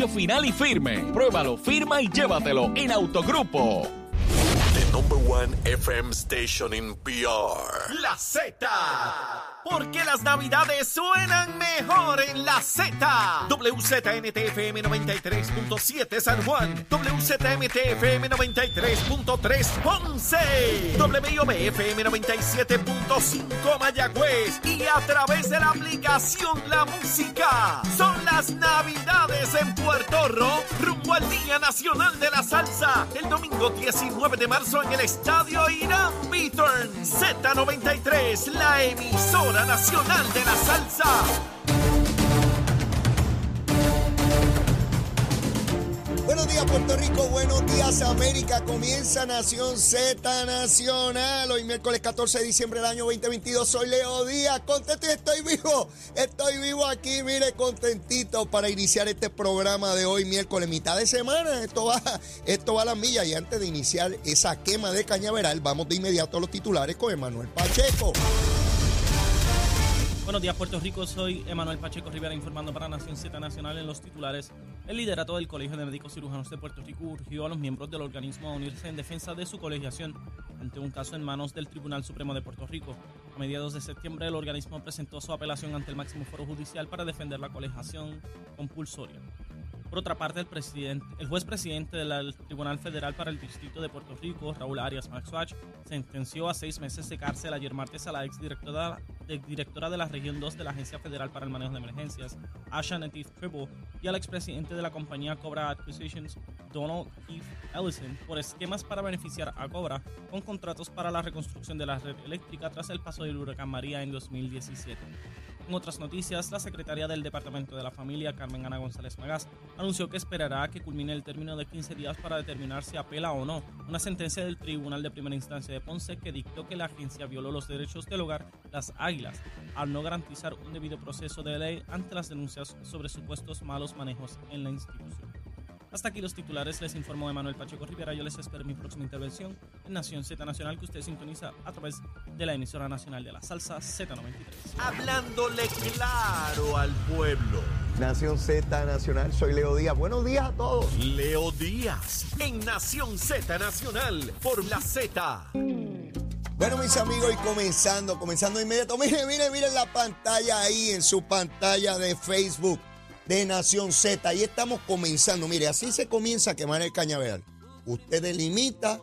final y firme. Pruébalo, firma y llévatelo en Autogrupo. The number one FM station in PR. La Z. Porque las navidades suenan mejor en la Z. WZMTFM 93.7 San Juan. WZMTFM 93.3 Ponce. WIOBFM 97.5 Mayagüez. Y a través de la aplicación La Música. Son las navidades en Puerto Rico. Rumbo al Día Nacional de la Salsa. El domingo 19 de marzo en el Estadio Irán Beaturn. Z93, la emisora nacional de la salsa. Buenos días Puerto Rico, buenos días América, comienza Nación Z Nacional, hoy miércoles 14 de diciembre del año 2022, soy Leo Díaz, contento y estoy vivo, estoy vivo aquí, mire, contentito para iniciar este programa de hoy miércoles, mitad de semana, esto va, esto va a la milla y antes de iniciar esa quema de cañaveral, vamos de inmediato a los titulares con Emanuel Pacheco. Buenos días, Puerto Rico. Soy Emanuel Pacheco Rivera informando para Nación Z Nacional en los titulares. El liderato del Colegio de Médicos Cirujanos de Puerto Rico urgió a los miembros del organismo a unirse en defensa de su colegiación ante un caso en manos del Tribunal Supremo de Puerto Rico. A mediados de septiembre, el organismo presentó su apelación ante el máximo foro judicial para defender la colegiación compulsoria. Por otra parte, el, juez presidente del Tribunal Federal para el Distrito de Puerto Rico, Raúl Arias Maxwatch, sentenció a seis meses de cárcel ayer martes a la exdirectora directora de la Región 2 de la Agencia Federal para el Manejo de Emergencias, Asha Natif Tribble, y al expresidente de la compañía Cobra Acquisitions, Donald Keith Ellison, por esquemas para beneficiar a Cobra con contratos para la reconstrucción de la red eléctrica tras el paso del huracán María en 2017. En otras noticias, la secretaria del Departamento de la Familia, Carmen Ana González Magás, anunció que esperará a que culmine el término de 15 días para determinar si apela o no una sentencia del Tribunal de Primera Instancia de Ponce que dictó que la agencia violó los derechos del hogar, las águilas, al no garantizar un debido proceso de ley ante las denuncias sobre supuestos malos manejos en la institución. Hasta aquí los titulares, les informó Emanuel Pacheco Rivera. Yo les espero mi próxima intervención en Nación Z Nacional que usted sintoniza a través de la emisora nacional de la salsa Z93. Hablándole claro al pueblo. Nación Z Nacional, soy Leo Díaz. Buenos días a todos. Leo Díaz en Nación Z Nacional por la Z. Bueno, mis amigos, y comenzando, comenzando inmediato. Miren, miren, miren la pantalla ahí en su pantalla de Facebook de Nación Z. Ahí estamos comenzando. Mire, así se comienza a quemar el cañaveral. Usted delimita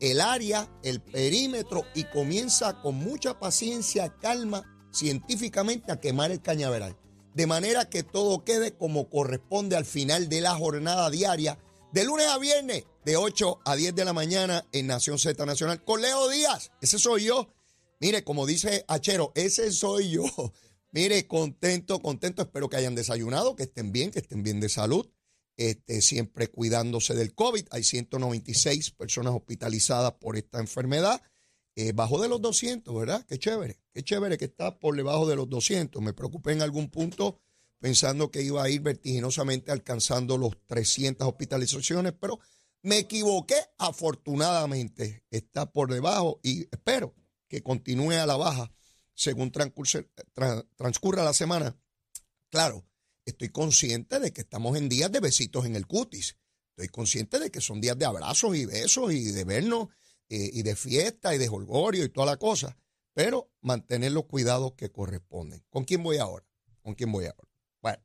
el, área, el perímetro y comienza con mucha paciencia, calma, científicamente a quemar el cañaveral. De manera que todo quede como corresponde al final de la jornada diaria, de lunes a viernes, de 8 a 10 de la mañana en Nación Z Nacional. Con Leo Díaz, ese soy yo. Mire, como dice Achero, ese soy yo. Mire, contento, contento. Espero que hayan desayunado, que estén bien, que estén bien de salud. Este, siempre cuidándose del COVID. Hay 196 personas hospitalizadas por esta enfermedad. Eh, bajo de los 200, ¿verdad? Qué chévere. Qué chévere que está por debajo de los 200. Me preocupé en algún punto pensando que iba a ir vertiginosamente alcanzando los 300 hospitalizaciones, pero me equivoqué. Afortunadamente está por debajo y espero que continúe a la baja según transcurra la semana. Claro, estoy consciente de que estamos en días de besitos en el cutis. Estoy consciente de que son días de abrazos y besos y de vernos eh, y de fiesta y de holgorio y toda la cosa. Pero mantener los cuidados que corresponden. ¿Con quién voy ahora? ¿Con quién voy ahora? Bueno,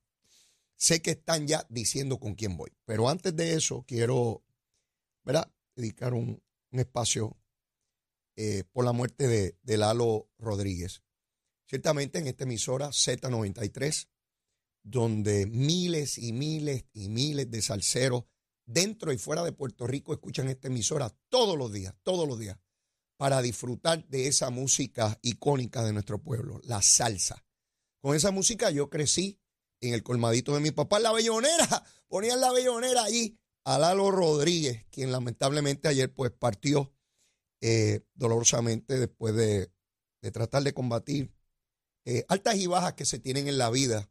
sé que están ya diciendo con quién voy. Pero antes de eso, quiero, ¿verdad? Dedicar un, espacio eh, por la muerte de, de Lalo Rodríguez. Ciertamente en esta emisora Z93, donde miles y miles y miles de salseros dentro y fuera de Puerto Rico escuchan esta emisora todos los días, todos los días, para disfrutar de esa música icónica de nuestro pueblo, la salsa. Con esa música yo crecí en el colmadito de mi papá, la bellonera, ponían la bellonera allí a Lalo Rodríguez, quien lamentablemente ayer pues partió eh, dolorosamente después de, de tratar de combatir eh, altas y bajas que se tienen en la vida,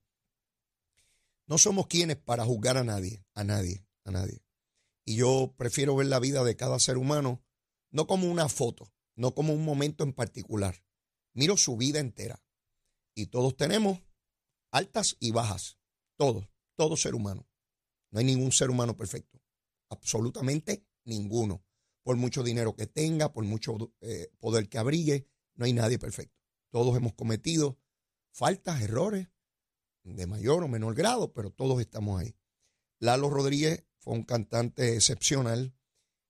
no somos quienes para juzgar a nadie, a nadie, a nadie. Y yo prefiero ver la vida de cada ser humano no como una foto, no como un momento en particular. Miro su vida entera. Y todos tenemos altas y bajas, todos, todo ser humano. No hay ningún ser humano perfecto. Absolutamente ninguno. Por mucho dinero que tenga, por mucho eh, poder que abrigue, no hay nadie perfecto. Todos hemos cometido faltas, errores, de mayor o menor grado, pero todos estamos ahí. Lalo Rodríguez fue un cantante excepcional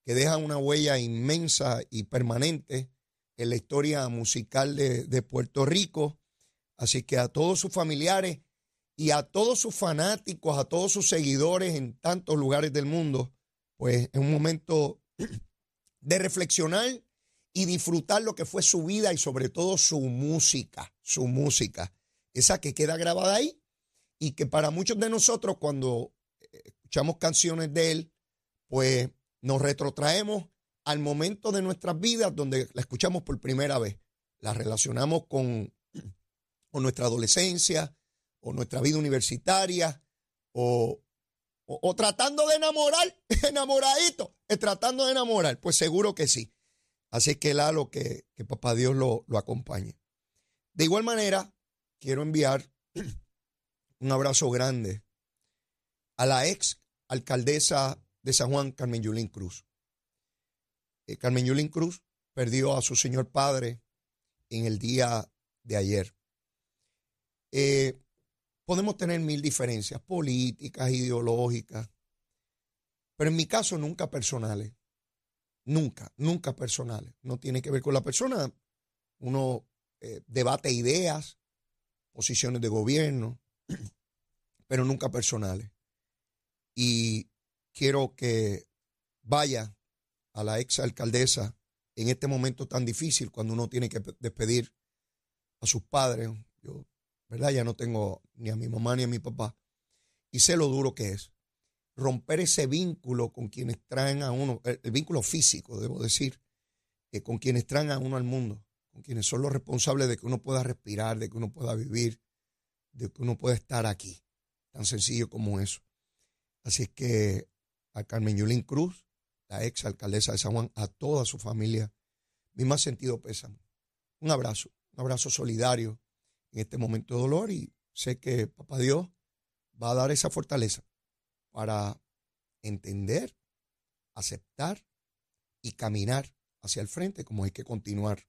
que deja una huella inmensa y permanente en la historia musical de, Puerto Rico. Así que a todos sus familiares y a todos sus fanáticos, a todos sus seguidores en tantos lugares del mundo, pues es un momento de reflexionar y disfrutar lo que fue su vida y sobre todo su música, su música, esa que queda grabada ahí y que para muchos de nosotros cuando eh, escuchamos canciones de él, pues nos retrotraemos al momento de nuestras vidas donde la escuchamos por primera vez. La relacionamos con, con nuestra adolescencia o nuestra vida universitaria o, o, tratando de enamorar, enamoradito, eh, tratando de enamorar. Pues seguro que sí. Así que Lalo, que, que papá Dios lo, lo acompañe. De igual manera, quiero enviar un abrazo grande a la ex alcaldesa de San Juan, Carmen Yulín Cruz. Eh, Carmen Yulín Cruz perdió a su señor padre en el día de ayer. Eh, podemos tener mil diferencias políticas, ideológicas, pero en mi caso nunca personales. Nunca, nunca personales. No tiene que ver con la persona. Uno eh, debate ideas, posiciones de gobierno, pero nunca personales. Y quiero que vaya a la ex alcaldesa en este momento tan difícil cuando uno tiene que despedir a sus padres. Yo, ¿verdad? Ya no tengo ni a mi mamá ni a mi papá. Y sé lo duro que es romper ese vínculo con quienes traen a uno, el, vínculo físico, debo decir, que con quienes traen a uno al mundo, con quienes son los responsables de que uno pueda respirar, de que uno pueda vivir, de que uno pueda estar aquí. Tan sencillo como eso. Así que a Carmen Yulín Cruz, la ex alcaldesa de San Juan, a toda su familia, mi más sentido pésame. Un abrazo, un abrazo solidario en este momento de dolor y sé que Papá Dios va a dar esa fortaleza para entender, aceptar y caminar hacia el frente como hay que continuar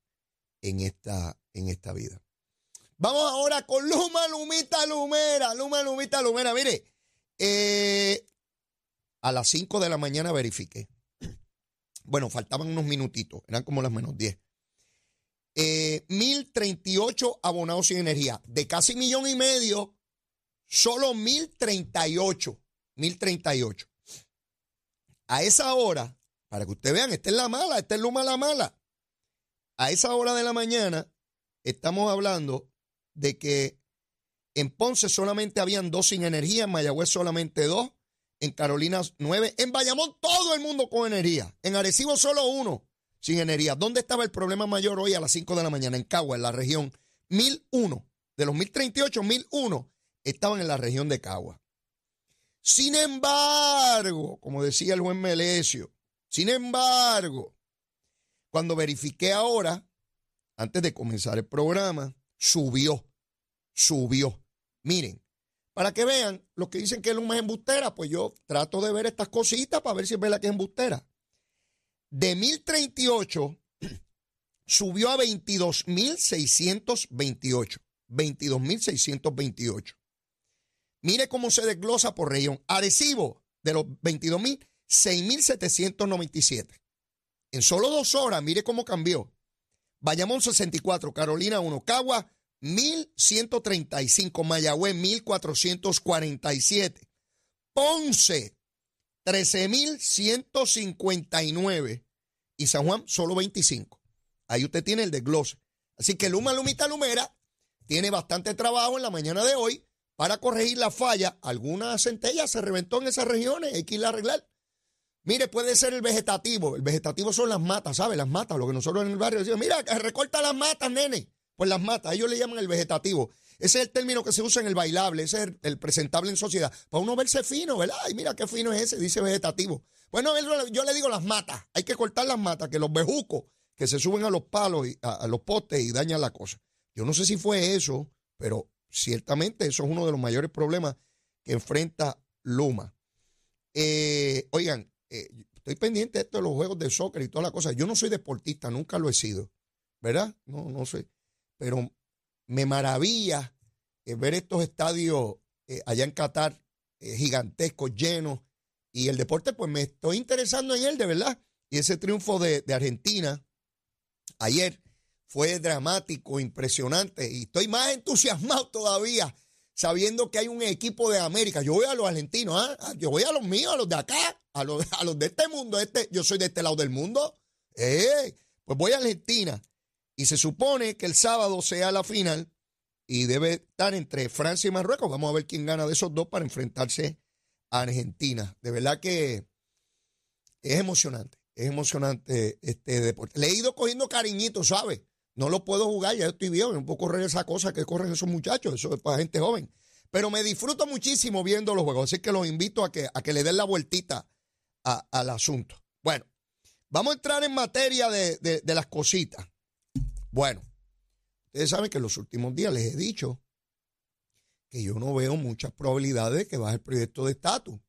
en esta, en esta vida. Vamos ahora con Luma, Lumita, Lumera, Luma, Lumita, Lumera. Mire, eh, a las 5 de la mañana verifiqué. Bueno, faltaban unos minutitos, eran como las menos 10. Eh, 1038 abonados sin energía. De casi millón y medio, solo 1038 1038. A esa hora, para que ustedes vean, esta es la mala, esta es Luma la mala. A esa hora de la mañana estamos hablando de que en Ponce solamente habían dos sin energía, en Mayagüez solamente dos, en Carolina nueve, en Bayamón todo el mundo con energía, en Arecibo solo uno sin energía. ¿Dónde estaba el problema mayor hoy a las 5 de la mañana? En Cagua, en la región 1001. De los 1038, 1001 estaban en la región de Cagua. Sin embargo, como decía el buen Melesio, sin embargo, cuando verifiqué ahora, antes de comenzar el programa, subió, subió. Miren, para que vean, los que dicen que el humo es embustera, pues yo trato de ver estas cositas para ver si es verdad que es embustera. De 1038 subió a 22.628. 22.628. Mire cómo se desglosa por región. Arecibo, de los 22 mil, 6.797. En solo dos horas, mire cómo cambió. Bayamón 64, Carolina 1, Cagua 1135, Mayagüez 1447, Ponce 13159 y San Juan solo 25. Ahí usted tiene el desglose. Así que Luma Lumita Lumera tiene bastante trabajo en la mañana de hoy para corregir la falla. Alguna centella se reventó en esas regiones, hay que irla a arreglar. Mire, puede ser el vegetativo. El vegetativo son las matas, ¿sabe? Las matas, lo que nosotros en el barrio decimos, mira, recorta las matas, nene. Pues las matas, ellos le llaman el vegetativo. Ese es el término que se usa en el bailable, ese es el, presentable en sociedad. Para uno verse fino, ¿verdad? Ay, mira qué fino es ese, dice vegetativo. Bueno, yo le digo las matas. Hay que cortar las matas, que los bejucos que se suben a los palos, y, a los postes y dañan la cosa. Yo no sé si fue eso, pero Ciertamente eso es uno de los mayores problemas que enfrenta Luma. Eh, oigan, eh, estoy pendiente de esto de los juegos de soccer y todas las cosas. Yo no soy deportista, nunca lo he sido, ¿verdad? No, no sé. Pero me maravilla eh, ver estos estadios allá en Qatar gigantescos, llenos. Y el deporte, pues me estoy interesando en él, de verdad. Y ese triunfo de Argentina ayer fue dramático, impresionante. Y estoy más entusiasmado todavía sabiendo que hay un equipo de América. Yo voy a los argentinos, ¿ah? yo voy a los míos, a los de acá, a los, a los de este mundo. Este, yo soy de este lado del mundo. Eh, pues voy a Argentina. Y se supone que el sábado sea la final y debe estar entre Francia y Marruecos. Vamos a ver quién gana de esos dos para enfrentarse a Argentina. De verdad que es emocionante, es emocionante este deporte. Le he ido cogiendo cariñito, ¿sabes? No lo puedo jugar, ya estoy viejo, no puedo correr esa cosa que corren esos muchachos, eso es para gente joven. Pero me disfruto muchísimo viendo los juegos, así que los invito a que, a que le den la vueltita al asunto. Bueno, vamos a entrar en materia de, de- de las cositas. Bueno, ustedes saben que en los últimos días les he dicho que yo no veo muchas probabilidades de que baje el proyecto de estatus.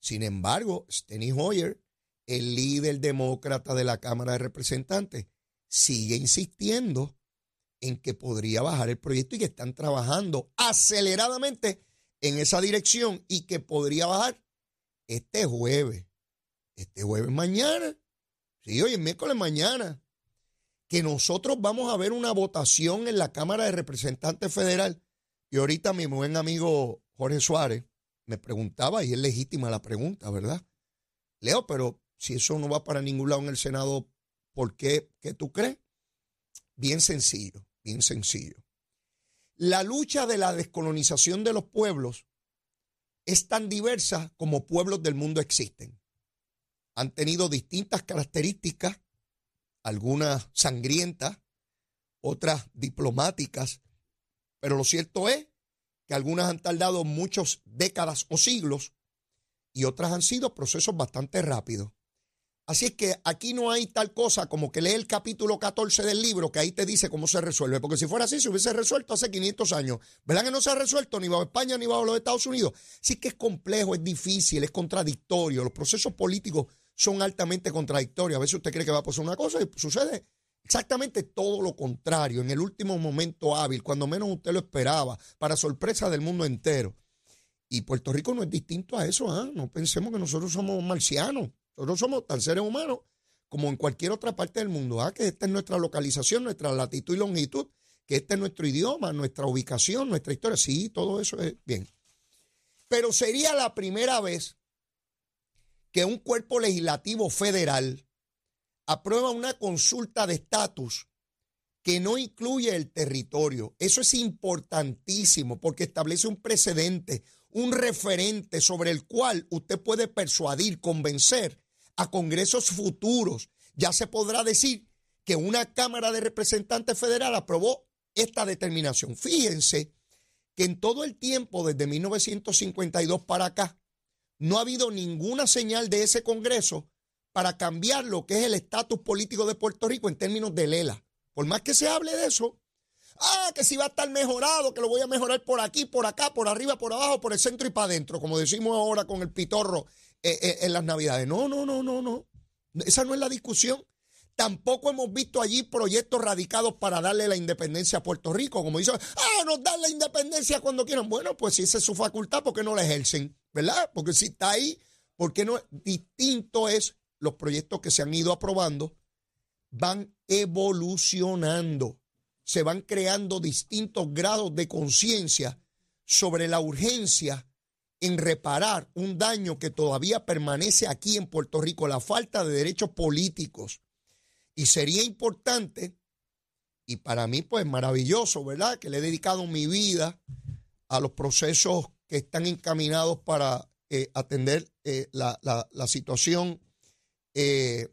Sin embargo, Steny Hoyer, el líder demócrata de la Cámara de Representantes, sigue insistiendo en que podría bajar el proyecto y que están trabajando aceleradamente en esa dirección y que podría bajar este jueves. Este jueves mañana. Sí, hoy es miércoles mañana. Que nosotros vamos a ver una votación en la Cámara de Representantes Federal. Y ahorita mi buen amigo Jorge Suárez me preguntaba, y es legítima la pregunta, ¿verdad? Leo, pero si eso no va para ningún lado en el Senado, ¿por qué? ¿Qué tú crees? Bien sencillo, bien sencillo. La lucha de la descolonización de los pueblos es tan diversa como pueblos del mundo existen. Han tenido distintas características, algunas sangrientas, otras diplomáticas, pero lo cierto es que algunas han tardado muchas décadas o siglos y otras han sido procesos bastante rápidos. Así es que aquí no hay tal cosa como que lee el capítulo 14 del libro que ahí te dice cómo se resuelve. Porque si fuera así, se hubiese resuelto hace 500 años. ¿Verdad que no se ha resuelto ni bajo España ni bajo los Estados Unidos? Sí que es complejo, es difícil, es contradictorio. Los procesos políticos son altamente contradictorios. A veces usted cree que va a pasar una cosa y sucede exactamente todo lo contrario. En el último momento hábil, cuando menos usted lo esperaba, para sorpresa del mundo entero. Y Puerto Rico no es distinto a eso, ¿ah? No pensemos que nosotros somos marcianos. Nosotros somos tan seres humanos como en cualquier otra parte del mundo. ¿ah? Que esta es nuestra localización, nuestra latitud y longitud, que este es nuestro idioma, nuestra ubicación, nuestra historia. Sí, todo eso es bien. Pero sería la primera vez que un cuerpo legislativo federal aprueba una consulta de estatus que no incluye el territorio. Eso es importantísimo porque establece un precedente, un referente sobre el cual usted puede persuadir, convencer a congresos futuros. Ya se podrá decir que una Cámara de Representantes Federal aprobó esta determinación. Fíjense que en todo el tiempo, desde 1952 para acá, no ha habido ninguna señal de ese Congreso para cambiar lo que es el estatus político de Puerto Rico en términos de Lela. Por más que se hable de eso, ah, que si va a estar mejorado, que lo voy a mejorar por aquí, por acá, por arriba, por abajo, por el centro y para adentro, como decimos ahora con el pitorro en las Navidades. No, no, no, no, no. Esa no es la discusión. Tampoco hemos visto allí proyectos radicados para darle la independencia a Puerto Rico, como dicen, ah, nos dan la independencia cuando quieran. Bueno, pues si esa es su facultad, ¿por qué no la ejercen? ¿Verdad? Porque si está ahí, ¿por qué no? Distinto es los proyectos que se han ido aprobando, van evolucionando, se van creando distintos grados de conciencia sobre la urgencia en reparar un daño que todavía permanece aquí en Puerto Rico, la falta de derechos políticos. Y sería importante, y para mí pues maravilloso, ¿verdad? Que le he dedicado mi vida a los procesos que están encaminados para eh, atender eh, la, situación eh,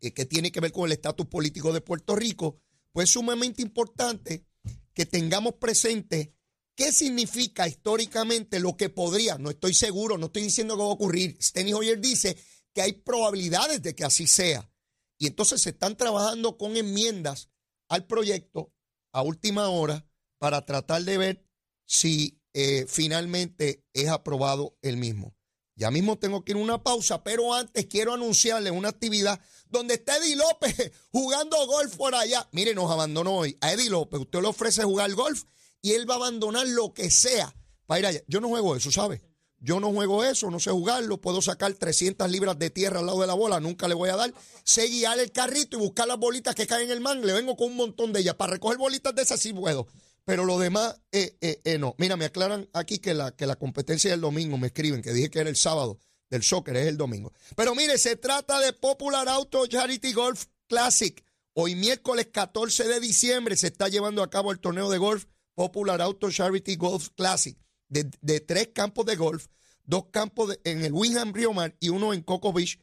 que tiene que ver con el estatus político de Puerto Rico, pues es sumamente importante que tengamos presente qué significa históricamente lo que podría, no estoy seguro, no estoy diciendo que va a ocurrir. Steny Hoyer dice que hay probabilidades de que así sea. Y entonces se están trabajando con enmiendas al proyecto a última hora para tratar de ver si eh, finalmente es aprobado el mismo. Ya mismo tengo que ir a una pausa, pero antes quiero anunciarles una actividad donde está Eddie López jugando golf por allá. Mire, nos abandonó hoy. A Eddie López, usted le ofrece jugar golf y él va a abandonar lo que sea para ir allá. Yo no juego eso, ¿sabe? Yo no juego eso, no sé jugarlo. Puedo sacar 300 libras de tierra al lado de la bola, nunca le voy a dar. Sé guiar el carrito y buscar las bolitas que caen en el man. Le vengo con un montón de ellas. Para recoger bolitas de esas sí puedo. Pero lo demás, eh, eh, eh, no. Mira, me aclaran aquí que la, que la competencia es el domingo, me escriben, que dije que era el sábado del soccer, es el domingo. Pero mire, se trata de Popular Auto Charity Golf Classic. Hoy miércoles 14 de diciembre se está llevando a cabo el torneo de golf Popular Auto Charity Golf Classic. De, de tres campos de golf, dos campos en el Winham Riomar y uno en Coco Beach.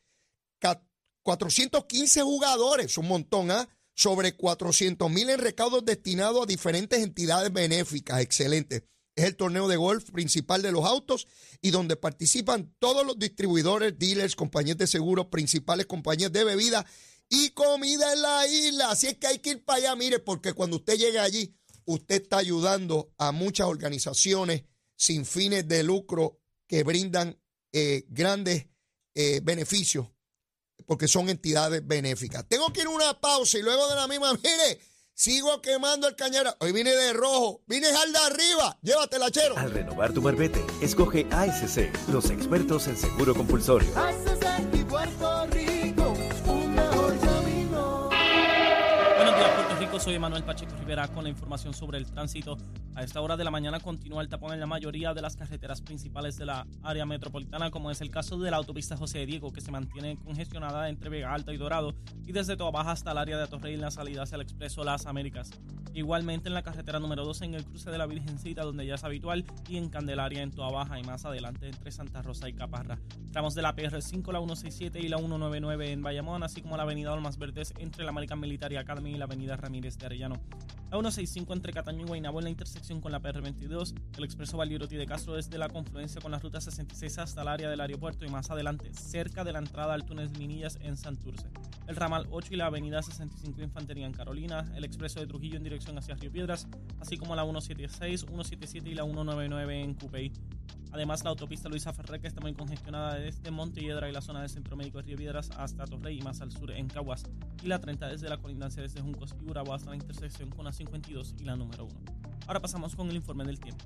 415 jugadores, un montón, ¿ah? sobre 400 mil en recaudos destinados a diferentes entidades benéficas. Excelente. Es el torneo de golf principal de los autos y donde participan todos los distribuidores, dealers, compañías de seguros, principales compañías de bebida y comida en la isla. Así es que hay que ir para allá, mire, porque cuando usted llegue allí, usted está ayudando a muchas organizaciones sin fines de lucro que brindan eh, grandes eh, beneficios porque son entidades benéficas. Tengo que ir a una pausa y luego de la misma, mire, sigo quemando el cañera. Hoy vine de rojo, vine al de arriba. Llévatela, chero. Al renovar tu marbete, escoge ASC, los expertos en seguro compulsorio. Soy Manuel Pacheco Rivera con la información sobre el tránsito. A esta hora de la mañana continúa el tapón en la mayoría de las carreteras principales de la área metropolitana, como es el caso de la autopista José Diego, que se mantiene congestionada entre Vega Alta y Dorado, y desde Toa Baja hasta el área de Atorrey en la salida hacia el Expreso Las Américas. Igualmente en la carretera número 2 en el cruce de la Virgencita, donde ya es habitual, y en Candelaria en Toa Baja y más adelante entre Santa Rosa y Caparra. Tramos de la PR5, la 167 y la 199 en Bayamón, así como la avenida Olmas Verdes entre la American Military Academy y la avenida Ramírez de Arellano. La 165 entre Cataño y Guaynabo en la intersección con la PR22, el expreso Valieroti de Castro desde la confluencia con la ruta 66 hasta el área del aeropuerto y más adelante, cerca de la entrada al túnel Minillas en Santurce. El ramal 8 y la avenida 65 Infantería en Carolina, el expreso de Trujillo en dirección hacia Río Piedras, así como la 176, 177 y la 199 en Cupey. Además, la autopista Luisa Ferrer, que está muy congestionada desde Montelledra y la zona del Centro Médico de Río Piedras hasta Torrey y más al sur en Caguas. Y la 30 desde la colindancia desde Juncos y Urabo hasta la intersección con la 52 y la número 1. Ahora pasamos con el informe del tiempo.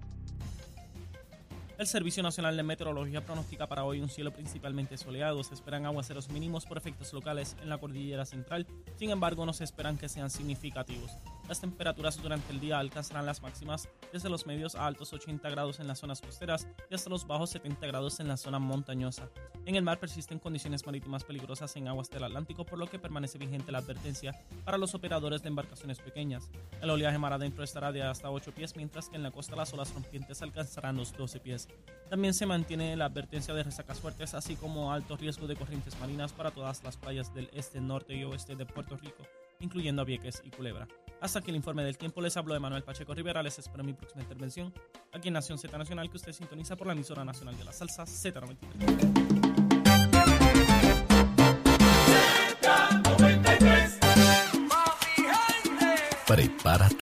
El Servicio Nacional de Meteorología pronostica para hoy un cielo principalmente soleado. Se esperan aguaceros mínimos por efectos locales en la cordillera central. Sin embargo, no se esperan que sean significativos. Las temperaturas durante el día alcanzarán las máximas desde los medios a altos 80 grados en las zonas costeras y hasta los bajos 70 grados en la zona montañosa. En el mar persisten condiciones marítimas peligrosas en aguas del Atlántico, por lo que permanece vigente la advertencia para los operadores de embarcaciones pequeñas. El oleaje mar adentro estará de hasta 8 pies, mientras que en la costa las olas rompientes alcanzarán los 12 pies. También se mantiene la advertencia de resacas fuertes, así como alto riesgo de corrientes marinas para todas las playas del este, norte y oeste de Puerto Rico, incluyendo a Vieques y Culebra. Hasta aquí el informe del tiempo les habló de Manuel Pacheco Rivera. Les espero en mi próxima intervención aquí en Nación Z Nacional, que usted sintoniza por la emisora nacional de la salsa Z93. Prepárate